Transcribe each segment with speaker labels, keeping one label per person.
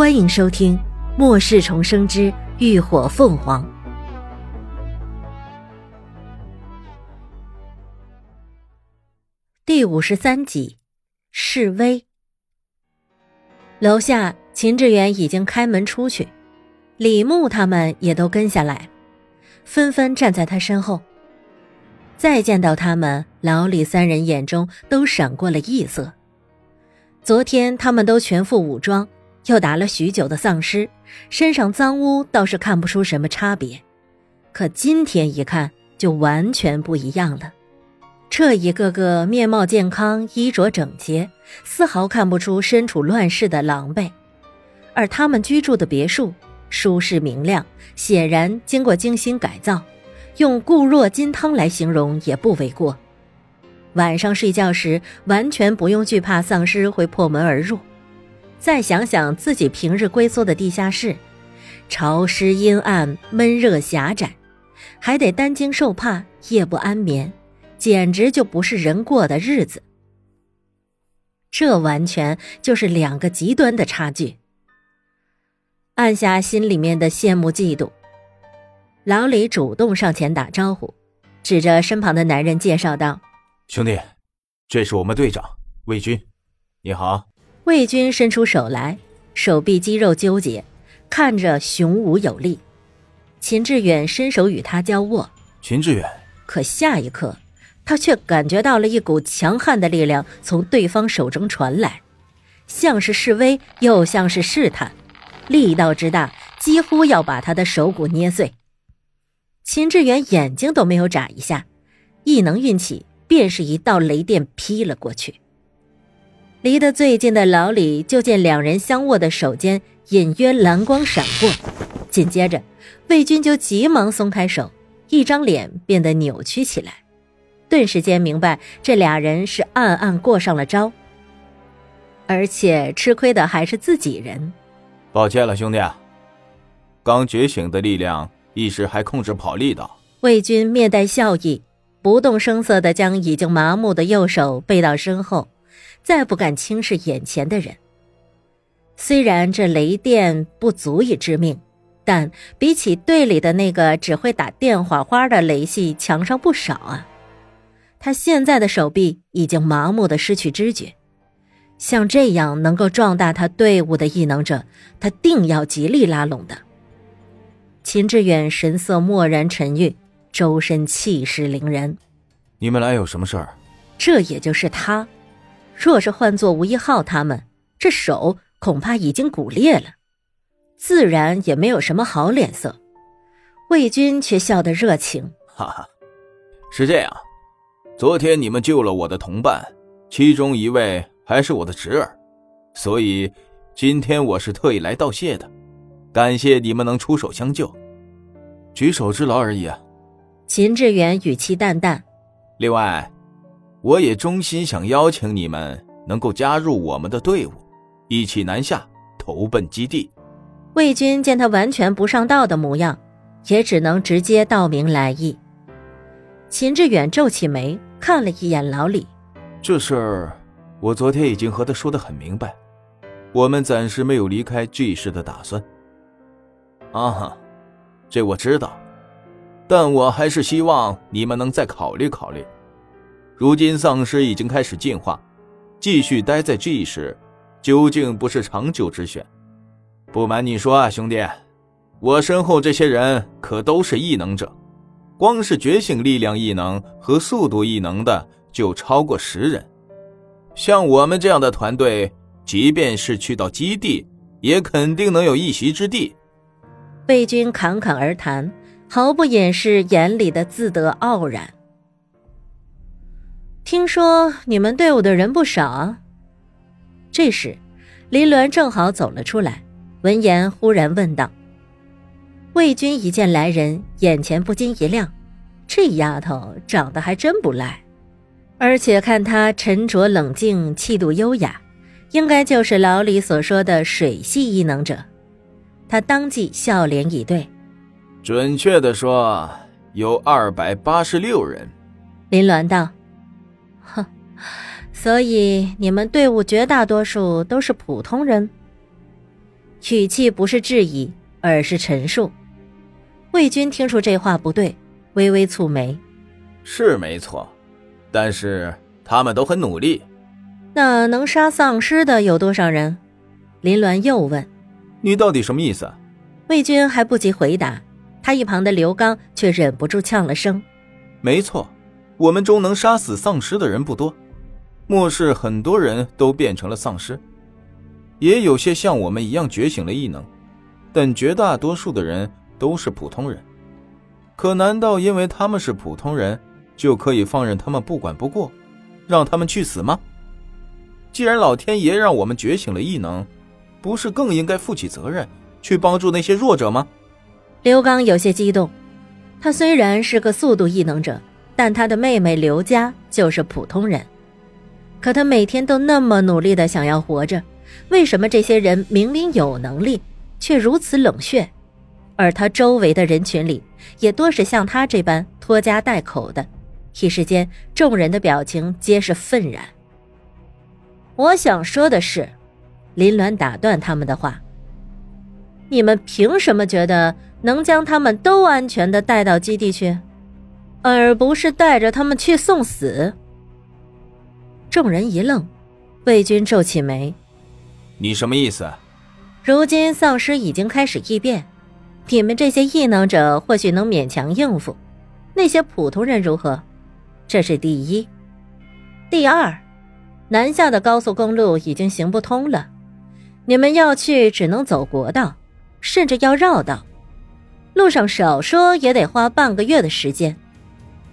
Speaker 1: 欢迎收听《末世重生之浴火凤凰》第五十三集。示威。楼下，秦志远已经开门出去，李牧他们也都跟下来，纷纷站在他身后。再见到他们，老李三人眼中都闪过了异色。昨天他们都全副武装。又打了许久的丧尸，身上脏污倒是看不出什么差别，可今天一看就完全不一样了。这一个个面貌健康、衣着整洁，丝毫看不出身处乱世的狼狈。而他们居住的别墅舒适明亮，显然经过精心改造，用“固若金汤”来形容也不为过。晚上睡觉时，完全不用惧怕丧尸会破门而入。再想想自己平日龟缩的地下室，潮湿阴暗、闷热狭窄，还得担惊受怕、夜不安眠，简直就不是人过的日子。这完全就是两个极端的差距。按下心里面的羡慕嫉妒，老李主动上前打招呼，指着身旁的男人介绍道：“
Speaker 2: 兄弟，这是我们队长魏军，你好。”
Speaker 1: 魏军伸出手来，手臂肌肉纠结，看着雄武有力。秦志远伸手与他交握。
Speaker 2: 秦志远，
Speaker 1: 可下一刻，他却感觉到了一股强悍的力量从对方手中传来，像是示威，又像是试探，力道之大，几乎要把他的手骨捏碎。秦志远眼睛都没有眨一下，异能运起，便是一道雷电劈了过去。离得最近的老李就见两人相握的手间隐约蓝光闪过，紧接着魏军就急忙松开手，一张脸变得扭曲起来，顿时间明白这俩人是暗暗过上了招，而且吃亏的还是自己人。
Speaker 2: 抱歉了，兄弟，刚觉醒的力量一时还控制不好力道。
Speaker 1: 魏军面带笑意，不动声色地将已经麻木的右手背到身后。再不敢轻视眼前的人。虽然这雷电不足以致命，但比起队里的那个只会打电话花的雷系强上不少啊！他现在的手臂已经麻木的失去知觉，像这样能够壮大他队伍的异能者，他定要极力拉拢的。秦志远神色漠然沉郁，周身气势凌人。
Speaker 2: 你们来有什么事儿？
Speaker 1: 这也就是他。若是换做吴一浩他们，这手恐怕已经骨裂了，自然也没有什么好脸色。魏军却笑得热情，
Speaker 2: 哈哈，是这样，昨天你们救了我的同伴，其中一位还是我的侄儿，所以今天我是特意来道谢的，感谢你们能出手相救，举手之劳而已啊。
Speaker 1: 秦志远语气淡淡，
Speaker 2: 另外。我也衷心想邀请你们能够加入我们的队伍，一起南下投奔基地。
Speaker 1: 魏军见他完全不上道的模样，也只能直接道明来意。秦志远皱起眉，看了一眼老李：“
Speaker 2: 这事儿，我昨天已经和他说的很明白，我们暂时没有离开 G 市的打算。”啊，这我知道，但我还是希望你们能再考虑考虑。如今丧尸已经开始进化，继续待在 G 市，究竟不是长久之选。不瞒你说啊，兄弟，我身后这些人可都是异能者，光是觉醒力量异能和速度异能的就超过十人。像我们这样的团队，即便是去到基地，也肯定能有一席之地。
Speaker 1: 魏军侃侃而谈，毫不掩饰眼里的自得傲然。听说你们队伍的人不少啊。这时，林鸾正好走了出来，闻言忽然问道：“魏军一见来人，眼前不禁一亮，这丫头长得还真不赖，而且看她沉着冷静，气度优雅，应该就是老李所说的水系异能者。”他当即笑脸以对：“
Speaker 2: 准确的说，有二百八十六人。”
Speaker 1: 林鸾道。哼，所以你们队伍绝大多数都是普通人。语气不是质疑，而是陈述。魏军听出这话不对，微微蹙眉：“
Speaker 2: 是没错，但是他们都很努力。
Speaker 1: 那能杀丧尸的有多少人？”林鸾又问：“
Speaker 2: 你到底什么意思？”
Speaker 1: 魏军还不及回答，他一旁的刘刚却忍不住呛了声：“
Speaker 2: 没错，我们中能杀死丧尸的人不多。末世很多人都变成了丧尸，也有些像我们一样觉醒了异能，但绝大多数的人都是普通人。可难道因为他们是普通人，就可以放任他们不管不顾，让他们去死吗？既然老天爷让我们觉醒了异能，不是更应该负起责任？”去帮助那些弱者吗？
Speaker 1: 刘刚有些激动。他虽然是个速度异能者，但他的妹妹刘佳就是普通人。可他每天都那么努力的想要活着，为什么这些人明明有能力，却如此冷血？而他周围的人群里，也多是像他这般拖家带口的。一时间，众人的表情皆是愤然。我想说的是，林鸾打断他们的话。你们凭什么觉得能将他们都安全的带到基地去，而不是带着他们去送死？众人一愣，魏军皱起眉：“
Speaker 2: 你什么意思？”
Speaker 1: 如今丧尸已经开始异变，你们这些异能者或许能勉强应付，那些普通人如何？这是第一。第二，南下的高速公路已经行不通了，你们要去只能走国道。甚至要绕道，路上少说也得花半个月的时间。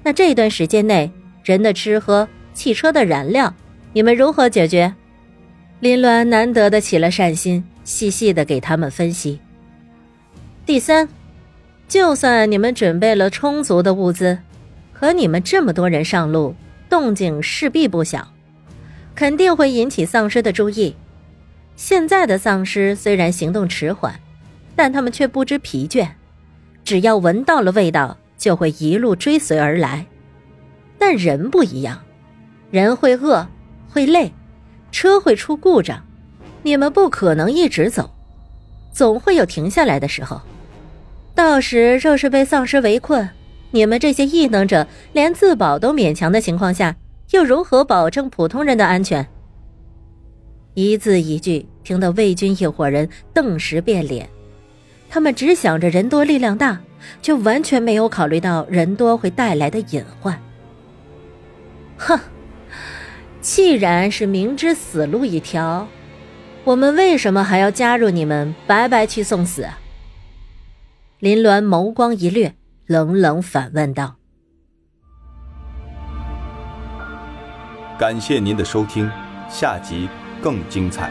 Speaker 1: 那这段时间内，人的吃喝、汽车的燃料，你们如何解决？林鸾难得的起了善心，细细的给他们分析。第三，就算你们准备了充足的物资，可你们这么多人上路，动静势必不小，肯定会引起丧尸的注意。现在的丧尸虽然行动迟缓。但他们却不知疲倦，只要闻到了味道，就会一路追随而来。但人不一样，人会饿，会累，车会出故障，你们不可能一直走，总会有停下来的时候。到时若是被丧尸围困，你们这些异能者连自保都勉强的情况下，又如何保证普通人的安全？一字一句，听得魏军一伙人顿时变脸。他们只想着人多力量大，就完全没有考虑到人多会带来的隐患。哼，既然是明知死路一条，我们为什么还要加入你们，白白去送死？林鸾眸光一掠，冷冷反问道：“
Speaker 3: 感谢您的收听，下集更精彩。”